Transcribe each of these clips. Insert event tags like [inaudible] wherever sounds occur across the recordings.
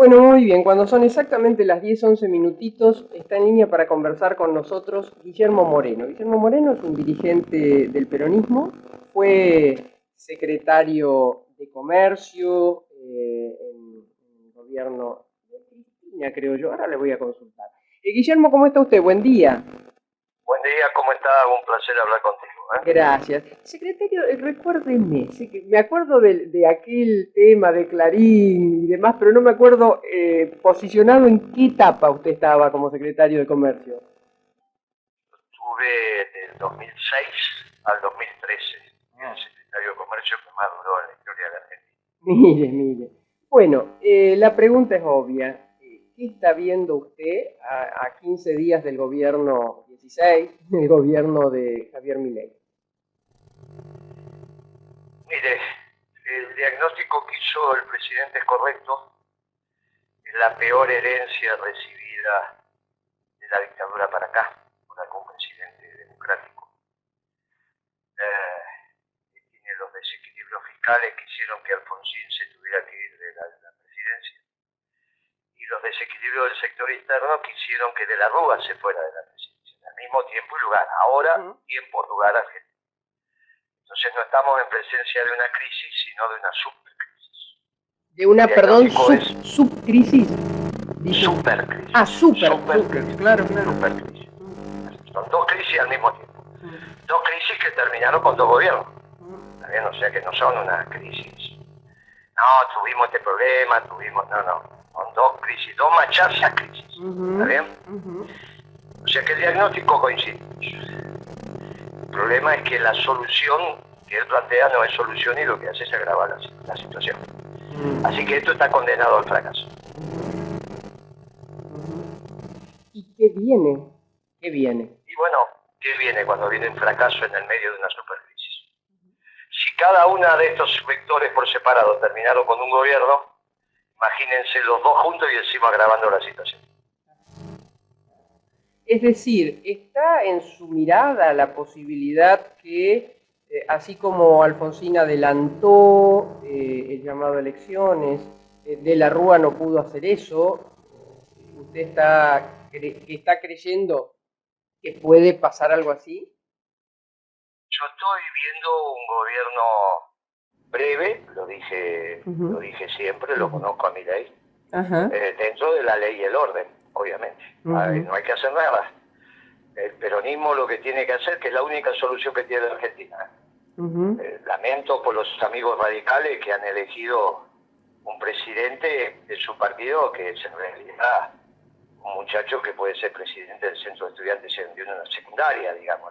Bueno, muy bien, cuando son exactamente las 10, 11 minutitos, está en línea para conversar con nosotros Guillermo Moreno. Guillermo Moreno es un dirigente del peronismo, fue secretario de Comercio eh, en, el gobierno de Cristina, creo yo, ahora le voy a consultar. Eh, Guillermo, ¿cómo está usted? Buen día. Buen día, ¿cómo está? Un placer hablar contigo. ¿Eh? Gracias. Secretario, eh, recuérdeme, me acuerdo de, aquel tema de Clarín y demás, pero no me acuerdo eh, posicionado en qué etapa usted estaba como secretario de Comercio. Estuve del 2006 al 2013 el secretario de Comercio que más duró en la historia de la Argentina. Mire, mire. Bueno, la pregunta es obvia. ¿Qué está viendo usted a, a 15 días del gobierno 16, del gobierno de Javier Milei? Mire, el diagnóstico que hizo el presidente es correcto. Es la peor herencia recibida de la dictadura para acá, por algún presidente democrático. Eh, tiene los desequilibrios fiscales que hicieron que Alfonsín se tuviera que ir de la, presidencia. Y los desequilibrios del sector interno que hicieron que de la Rúa se fuera de la presidencia. Al mismo tiempo y lugar. Ahora, tiempo, lugar, Argentina. Entonces no estamos en presencia de una crisis, sino de una subcrisis. De una, perdón, subcrisis. Supercrisis. Ah, super, supercrisis, claro, claro. Supercrisis. Son dos crisis al mismo tiempo. Dos crisis que terminaron con dos gobiernos. ¿Está O sea que no son una crisis. No, tuvimos este problema, tuvimos... No, no. Son dos crisis, dos macharse a crisis. ¿Está bien? O sea que el diagnóstico coincide. El problema es que la solución que él plantea no es solución y lo que hace es agravar la, situación. Mm. Así que esto está condenado al fracaso. ¿Y qué viene? ¿Qué viene? Y bueno, ¿qué viene cuando viene un fracaso en el medio de una supercrisis? Si cada una de estos vectores por separado terminaron con un gobierno, imagínense los dos juntos y encima agravando la situación. Es decir, está en su mirada la posibilidad que, eh, así como Alfonsín adelantó eh, el llamado a elecciones, eh, de la Rúa no pudo hacer eso, ¿usted está, está creyendo que puede pasar algo así? Yo estoy viendo un gobierno breve, lo dije, lo dije siempre, lo conozco a mi ley, dentro de la ley y el orden obviamente. no hay que hacer nada. El peronismo lo que tiene que hacer, que es la única solución que tiene la Argentina. Eh, lamento por los amigos radicales que han elegido un presidente de su partido que es en realidad un muchacho que puede ser presidente del centro de estudiantes de una secundaria, digamos.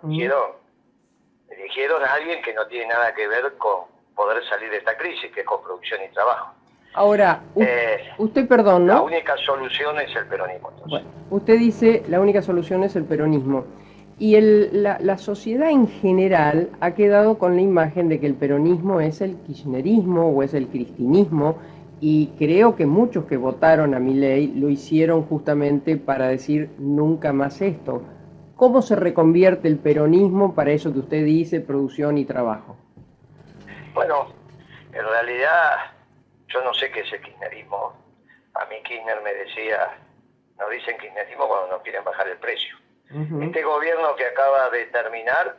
eligieron a alguien que no tiene nada que ver con poder salir de esta crisis, que es con producción y trabajo. Ahora, eh, usted, perdón, ¿no? La única solución es el peronismo. usted dice la única solución es el peronismo. Y el, la, la, sociedad en general ha quedado con la imagen de que el peronismo es el kirchnerismo o es el cristinismo, y creo que muchos que votaron a mi ley lo hicieron justamente para decir nunca más esto. ¿Cómo se reconvierte el peronismo para eso que usted dice, producción y trabajo? Bueno, en realidad yo no sé qué es el kirchnerismo. A mí Kirchner me decía, nos dicen kirchnerismo cuando no quieren bajar el precio. Este gobierno que acaba de terminar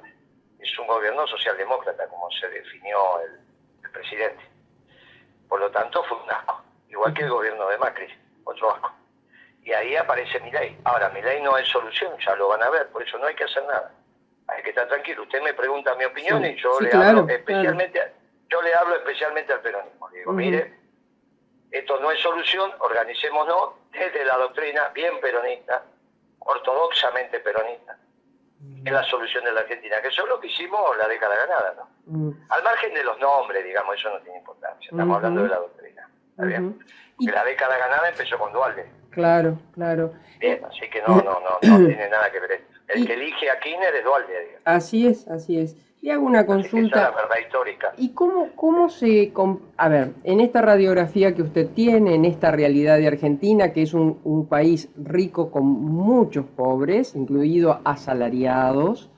es un gobierno socialdemócrata, como se definió el, presidente. Por lo tanto, fue un asco. Igual que el gobierno de Macri, otro asco. Y ahí aparece mi ley. Ahora, mi ley no es solución, ya lo van a ver, por eso no hay que hacer nada. Hay que estar tranquilo. Usted me pregunta mi opinión y yo le hablo especialmente, yo le hablo especialmente al peronismo. Le digo, mire, esto no es solución, organicémonos desde la doctrina bien peronista, ortodoxamente peronista. Es la solución de la Argentina, que eso es lo que hicimos la década ganada, ¿no? Mm. Al margen de los nombres, digamos, eso no tiene importancia, estamos hablando de la doctrina, ¿está bien? Porque la década ganada empezó con Dualde. Claro, claro. Bien, así que no, no, no, no [clears throat] tiene nada que ver. El que elige a Kirchner es Dualde, digamos. Así es, así es. Le hago una consulta. verdad histórica. ¿Y cómo, cómo se... A ver, en esta radiografía que usted tiene, en esta realidad de Argentina, que es un, país rico con muchos pobres, incluidos asalariados,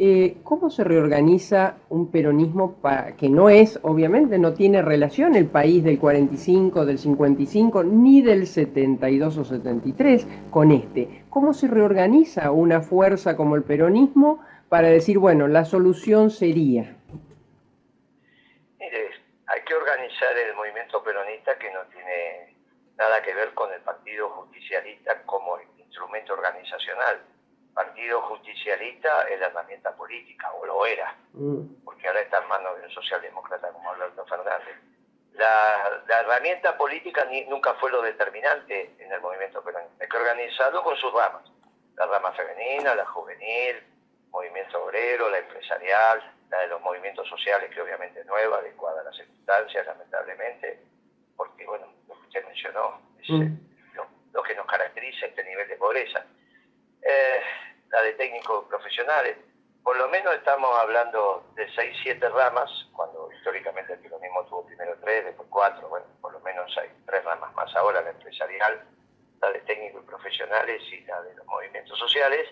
Eh, ¿Cómo se reorganiza un peronismo para, que no es, obviamente, no tiene relación el país del 45, del 55, ni del 72 o 73 con este? ¿Cómo se reorganiza una fuerza como el peronismo para decir, bueno, la solución sería? Mire, hay que organizar el movimiento peronista que no tiene nada que ver con el Partido Justicialista como instrumento organizacional partido justicialista es la herramienta política, o lo era, mm. porque ahora está en manos de un socialdemócrata como Alberto Fernández. La, herramienta política nunca fue lo determinante en el movimiento peronista. Hay que organizarlo con sus ramas. La rama femenina, la juvenil, movimiento obrero, la empresarial, la de los movimientos sociales, que obviamente es nueva, adecuada a las circunstancias, lamentablemente, porque, bueno, lo que usted mencionó es mm. lo, que nos caracteriza este nivel de pobreza. Eh, la de técnicos profesionales. Por lo menos estamos hablando de seis, siete ramas, cuando históricamente el peronismo tuvo primero tres, después cuatro, bueno, por lo menos hay tres ramas más ahora, la empresarial, la de técnicos y profesionales y la de los movimientos sociales.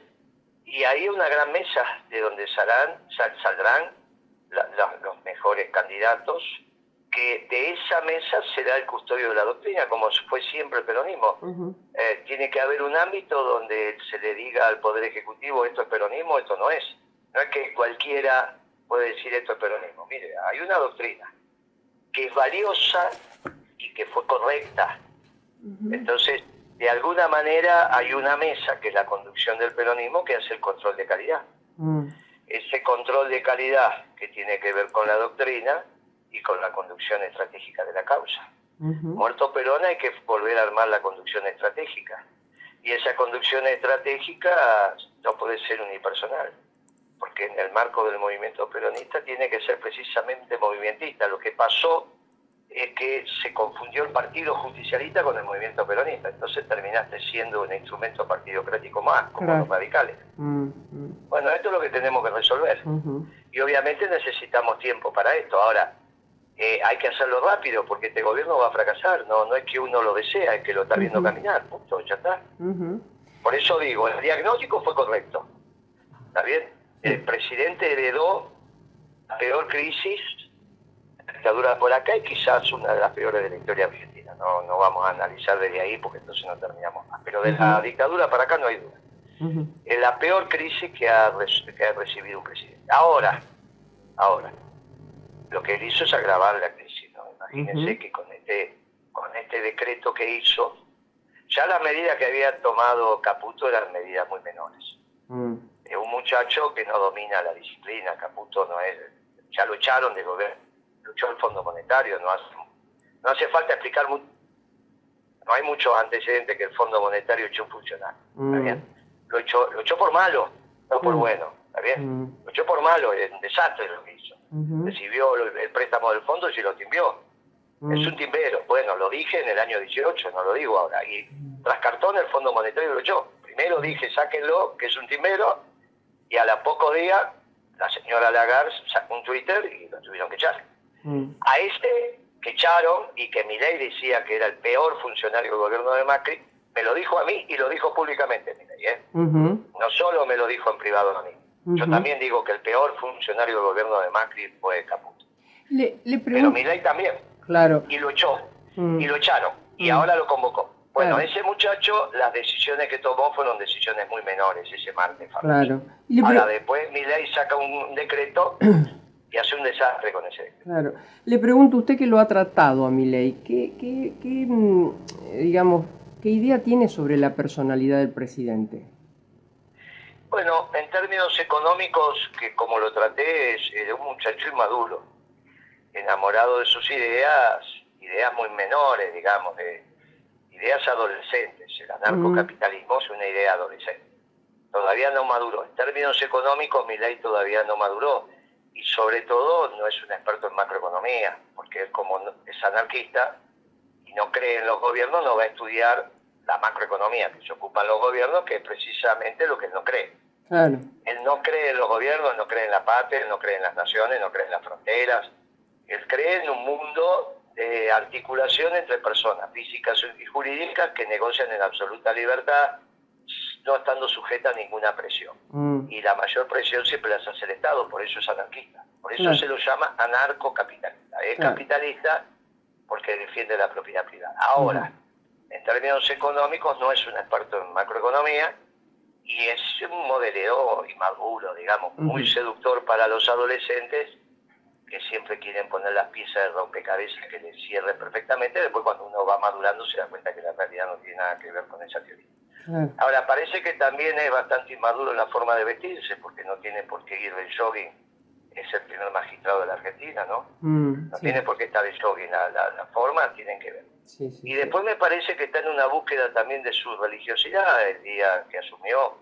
Y hay una gran mesa de donde saldrán, saldrán los mejores candidatos que de esa mesa será el custodio de la doctrina, como fue siempre el peronismo. Eh, tiene que haber un ámbito donde se le diga al Poder Ejecutivo esto es peronismo, esto no es. No es que cualquiera puede decir esto es peronismo. Mire, hay una doctrina que es valiosa y que fue correcta. Entonces, de alguna manera hay una mesa, que es la conducción del peronismo, que hace el control de calidad. Mm. Ese control de calidad que tiene que ver con la doctrina, y con la conducción estratégica de la causa. Muerto Perón hay que volver a armar la conducción estratégica. Y esa conducción estratégica no puede ser unipersonal, porque en el marco del movimiento peronista tiene que ser precisamente movimentista. Lo que pasó es que se confundió el partido justicialista con el movimiento peronista, entonces terminaste siendo un instrumento partidocrático más, como los radicales. Bueno, esto es lo que tenemos que resolver. Y obviamente necesitamos tiempo para esto. Ahora, eh, hay que hacerlo rápido porque este gobierno va a fracasar. No, no es que uno lo desea, es que lo está viendo caminar. Punto, ya está. Por eso digo, el diagnóstico fue correcto. ¿Está bien? El presidente heredó la peor crisis, dictadura por acá y quizás una de las peores de la historia argentina. No, no vamos a analizar desde ahí porque entonces no terminamos más. Pero de la dictadura para acá no hay duda. Es la peor crisis que ha, que ha recibido un presidente. Ahora, ahora lo que él hizo es agravar la crisis. ¿no? Imagínense que con este, con este decreto que hizo, ya las medidas que había tomado Caputo eran medidas muy menores. Mm. Es un muchacho que no domina la disciplina, Caputo no es, ya lo echaron de gobierno, luchó el Fondo Monetario, no hace, no hace falta explicar mucho. No hay muchos antecedentes que el Fondo Monetario echó un funcionario. Mm. Lo echó, lo echó por malo, no por mm. bueno. ¿Está bien? Lo echó por malo, es un desastre lo que hizo recibió el, préstamo del fondo y lo timbió. Es un timbero. Bueno, lo dije en el año 18, no lo digo ahora. Y tras cartón el Fondo Monetario lo echó. Primero dije, sáquenlo, que es un timbero, y a la poco día la señora Lagarde sacó un Twitter y lo tuvieron que echar. A este que echaron y que Milei decía que era el peor funcionario del gobierno de Macri, me lo dijo a mí y lo dijo públicamente Milei. ¿eh? No solo me lo dijo en privado a mí. Yo también digo que el peor funcionario del gobierno de Macri fue Caputo. Le, Pero Milei también. Claro. Y lo echó. Mm. Y lo echaron. Y mm. ahora lo convocó. Bueno, ese muchacho, las decisiones que tomó fueron decisiones muy menores ese martes. Claro. Ahora después Milei saca un decreto [clears throat] y hace un desastre con ese. Claro. Le pregunto, usted que lo ha tratado a Milei, ¿qué, qué, qué, mm, digamos, qué idea tiene sobre la personalidad del presidente? Bueno, en términos económicos, que como lo traté, es, un muchacho inmaduro, enamorado de sus ideas, ideas muy menores, digamos, de ideas adolescentes. El anarcocapitalismo es una idea adolescente. Todavía no maduró. En términos económicos, mi ley todavía no maduró. Y sobre todo, no es un experto en macroeconomía, porque él como es anarquista y no cree en los gobiernos, no va a estudiar la macroeconomía que se ocupan los gobiernos, que es precisamente lo que él no cree. Él no cree en los gobiernos, no cree en la patria, no cree en las naciones, no cree en las fronteras. Él cree en un mundo de articulación entre personas físicas y jurídicas que negocian en absoluta libertad, no estando sujeta a ninguna presión. Mm. Y la mayor presión siempre la hace el Estado, por eso es anarquista. Por eso se lo llama anarcocapitalista. Es capitalista porque defiende la propiedad privada. Ahora, en términos económicos, no es un experto en macroeconomía y es un modeleo inmaduro, digamos, muy seductor para los adolescentes que siempre quieren poner las piezas de rompecabezas que les cierren perfectamente. Después, cuando uno va madurando, se da cuenta que la realidad no tiene nada que ver con esa teoría. Ahora, parece que también es bastante inmaduro en la forma de vestirse, porque no tiene por qué ir del jogging. Es el primer magistrado de la Argentina, ¿no? Mm, no tiene por qué estar el jogging. La, la, forma tienen que ver. y después me parece que está en una búsqueda también de su religiosidad. El día que asumió,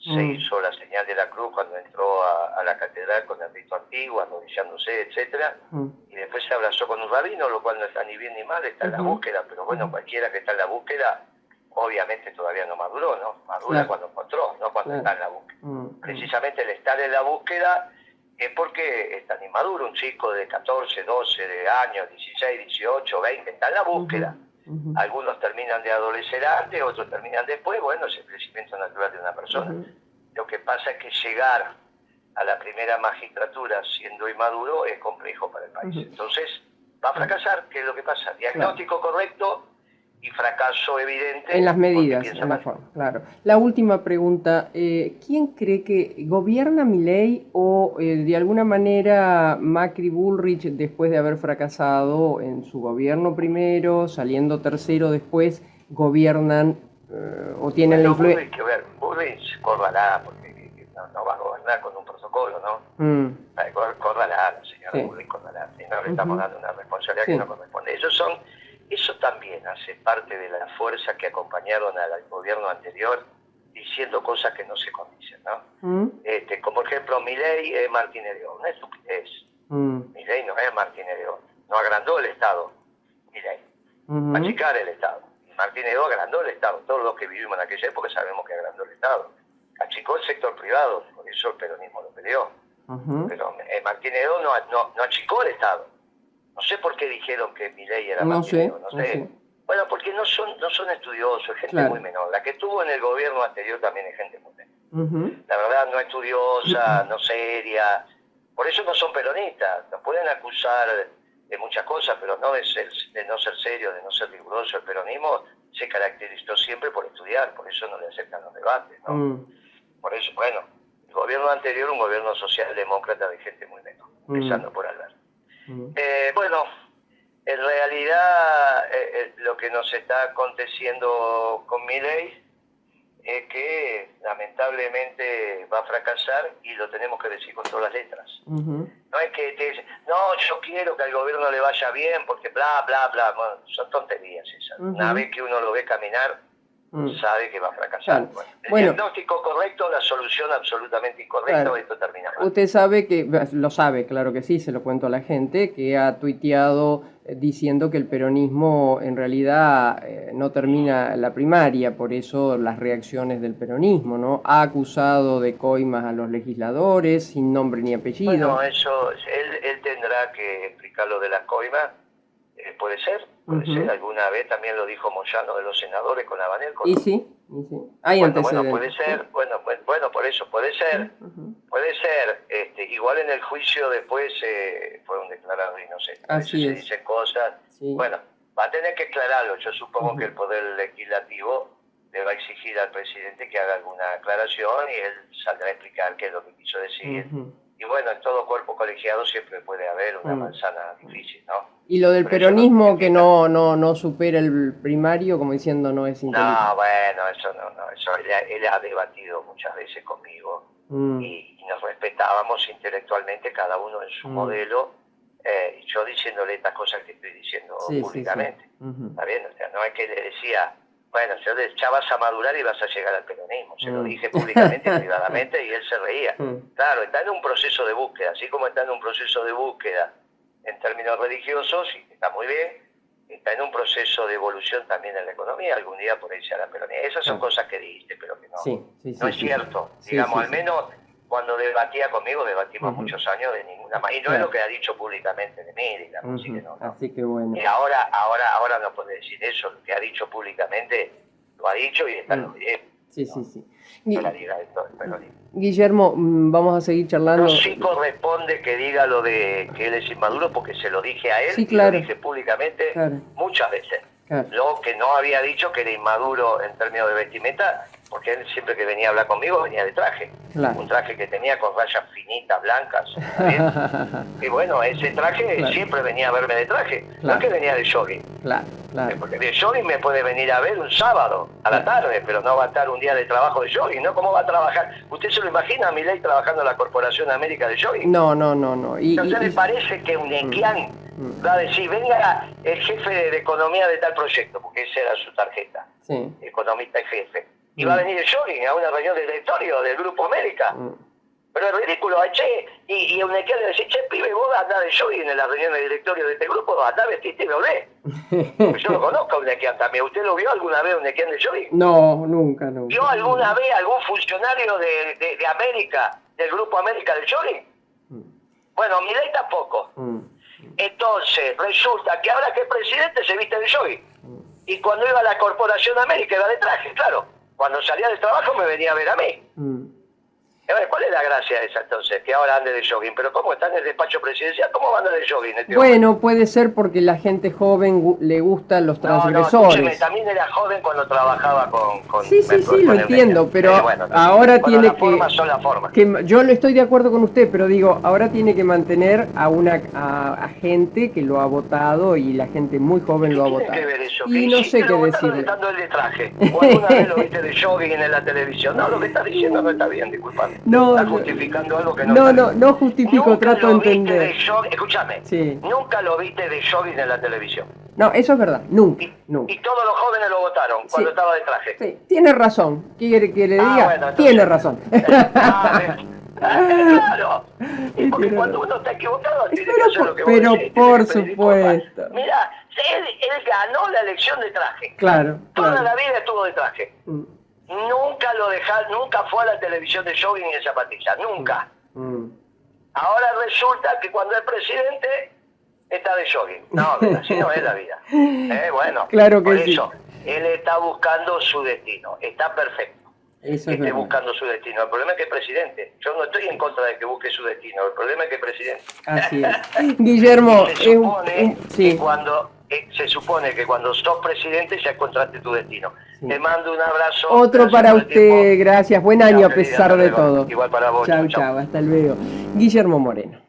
se mm. hizo la señal de la cruz cuando entró a, la catedral con el rito antiguo, arrodillándose, etcétera, mm. y después se abrazó con un rabino, lo cual no está ni bien ni mal, está en la búsqueda, pero bueno, cualquiera que está en la búsqueda obviamente todavía no maduró, ¿no? Madura cuando encontró, no cuando está en la búsqueda. Mm, mm. Precisamente el estar en la búsqueda es porque es tan inmaduro, un chico de 14, 12 de años, 16, 18, 20, está en la búsqueda. Algunos terminan de adolescer antes, otros terminan después, bueno, es el crecimiento natural de una persona. Lo que pasa es que llegar a la primera magistratura siendo inmaduro es complejo para el país. Entonces, va a fracasar, ¿qué es lo que pasa? Diagnóstico correcto, y fracaso evidente. En las medidas, en la forma, claro. La última pregunta, eh, ¿quién cree que gobierna mi ley o eh, de alguna manera Macri Bullrich, después de haber fracasado en su gobierno primero, saliendo tercero después, gobiernan eh, o tienen la influencia? ver, Bullrich, córrala, porque no, va a gobernar con un protocolo, ¿no? Mm. Córrala, señora Bullrich, córrala. Si no le estamos dando una responsabilidad que no corresponde. Ellos son eso también hace parte de la fuerza que acompañaron al gobierno anterior diciendo cosas que no se condicen, ¿no? Mm. Este, como ejemplo, Milei es Martínez León, una estupidez. Mm. Milei no es Martínez León, no agrandó el Estado, Milei, mm achicar el Estado. Martínez León agrandó el Estado, todos los que vivimos en aquella época sabemos que agrandó el Estado. Achicó el sector privado, por eso el peronismo lo peleó. Pero eh, Martínez León no, no achicó el Estado no sé por qué dijeron que mi ley era no sé, no sé. Bueno, porque no son, no son estudiosos, es gente muy menor. La que estuvo en el gobierno anterior también es gente muy menor. La verdad, no estudiosa, no seria. Por eso no son peronistas. Nos pueden acusar de muchas cosas, pero no de, ser, de no ser serio, de no ser riguroso. El peronismo se caracterizó siempre por estudiar, por eso no le aceptan los debates. ¿no? Mm. Por eso, bueno, el gobierno anterior, un gobierno socialdemócrata de gente muy menor, mm. empezando por Alberto. Eh, bueno, en realidad que nos está aconteciendo con mi ley es que lamentablemente va a fracasar y lo tenemos que decir con todas las letras. No es que te dicen, no, yo quiero que al gobierno le vaya bien porque bla, bla, bla. son tonterías esas. Una vez que uno lo ve caminar, Mm. sabe que va a fracasar. el diagnóstico correcto, la solución absolutamente incorrecta, esto termina mal. Usted sabe que, lo sabe, claro que sí, se lo cuento a la gente, que ha tuiteado eh, diciendo que el peronismo en realidad eh, no termina la primaria, por eso las reacciones del peronismo, ¿no? Ha acusado de coimas a los legisladores sin nombre ni apellido. Bueno, eso, él, él tendrá que explicar lo de las coimas puede ser, puede ser. Alguna vez también lo dijo Moyano de los senadores con Abanel. Y sí, y sí. Hay bueno, bueno, puede ser, bueno, pues, bueno, por eso puede ser, puede ser. Este, igual en el juicio después eh, fueron declarados inocentes. Así se dicen cosas. Bueno, va a tener que aclararlo. Yo supongo que el Poder Legislativo le va a exigir al presidente que haga alguna aclaración y él saldrá a explicar qué es lo que quiso decir y bueno, en todo cuerpo colegiado siempre puede haber una mm. manzana difícil, ¿no? Y lo del peronismo que no, no, no supera el primario, como diciendo no es inteligente. No, bueno, eso no, no, eso él, ha debatido muchas veces conmigo mm. y, nos respetábamos intelectualmente cada uno en su mm. modelo eh, y yo diciéndole estas cosas que estoy diciendo públicamente. ¿Está bien? O sea, no es que le decía bueno, yo ya vas a madurar y vas a llegar al peronismo. Se lo mm. dije públicamente y [laughs] privadamente y él se reía. Mm. Claro, está en un proceso de búsqueda, así como está en un proceso de búsqueda en términos religiosos, y está muy bien, está en un proceso de evolución también en la economía, algún día por ahí se la peronía. Esas son cosas que dijiste, pero que no, no es cierto. Digamos, al menos cuando debatía conmigo, debatimos muchos años de ninguna manera. Y no es lo que ha dicho públicamente de mí, digamos. así, que no, así que bueno. Y ahora, ahora, ahora no puede decir eso. Lo que ha dicho públicamente lo ha dicho y está, Sí, sí, sí. Guillermo, mm, vamos a seguir charlando. No sí corresponde que diga lo de que él es inmaduro porque se lo dije a él y lo dije públicamente muchas veces. Lo que no había dicho que era inmaduro en términos de vestimenta, porque él siempre que venía a hablar conmigo venía de traje. Un traje que tenía con rayas finitas, blancas. [laughs] y bueno, ese traje siempre venía a verme de traje, no que venía de jogging. Claro, claro. Porque de jogging me puede venir a ver un sábado a la tarde, pero no va a estar un día de trabajo de jogging, ¿no? ¿Cómo va a trabajar? ¿Usted se lo imagina a mi ley trabajando en la Corporación América de Jogging? No, no, no, no. Y, ¿A le parece que un equián Mm. va a decir, venga el jefe de economía de tal proyecto, porque esa era su tarjeta, economista y jefe. Y va a mm. venir el jogging a una reunión del directorio del Grupo América. Mm. Pero es ridículo, che, y, y un le dice, che, pibe, vos andás de jogging en la reunión del directorio de este grupo, andá vestiste y lo ve. [laughs] yo lo conozco a un Nequian también. ¿Usted lo vio alguna vez un Nequian de jogging? No, nunca, nunca. ¿Vio alguna vez algún funcionario de, de, América, del Grupo América del jogging? Bueno, mi ley tampoco. Entonces, resulta que ahora que es presidente se viste de jogging. Y cuando iba a la Corporación América iba de traje, claro. Cuando salía del trabajo me venía a ver a mí. Mm. ¿Cuál es la gracia esa entonces? Que ahora ande de jogging. Pero ¿cómo está en el despacho presidencial? ¿Cómo va a andar de jogging? Este bueno, puede ser porque la gente joven le gustan los transgresores. No, también era joven cuando trabajaba con... con sí, sí, sí, lo entiendo, pero ahora tiene que... Son las formas. que... Yo lo estoy de acuerdo con usted, pero digo, ahora tiene que mantener a una a, gente que lo ha votado y la gente muy joven lo ha votado. Que ver eso? Y no sé qué decirle. el de traje. ¿O alguna vez lo viste de jogging en la televisión? No, lo que está diciendo no está bien, disculpame. No, está justificando algo que no. No, no, no justifico, trato de entender. escúchame, nunca lo viste de jogging en la televisión. No, eso es verdad, nunca. Y, nunca. y todos los jóvenes lo votaron cuando estaba de traje. Sí, tiene razón. ¿Quiere que le ah, diga? tiene razón. [laughs] Ah, claro. [laughs] Y porque cuando uno está equivocado, tiene que hacer lo que Pero por supuesto. Mira, él, él, ganó la elección de traje. Claro. Toda la vida estuvo de traje. Mm nunca lo dejaron, nunca fue a la televisión de jogging y de zapatillas, nunca. Mm. Ahora resulta que cuando es presidente está de jogging. No, [laughs] así no es la vida. Eh, bueno, claro que por sí. eso, él está buscando su destino, está perfecto. Eso esté buscando su destino. El problema es que es presidente. Yo no estoy en contra de que busque su destino. El problema es que es presidente. Así es. [laughs] Guillermo, se supone que cuando eh, se supone que cuando sos presidente ya encontraste tu destino. Te mando un abrazo. Otro para usted, gracias. Buen año a pesar de todo. Igual para vos. Chao, chao, hasta luego. Guillermo Moreno.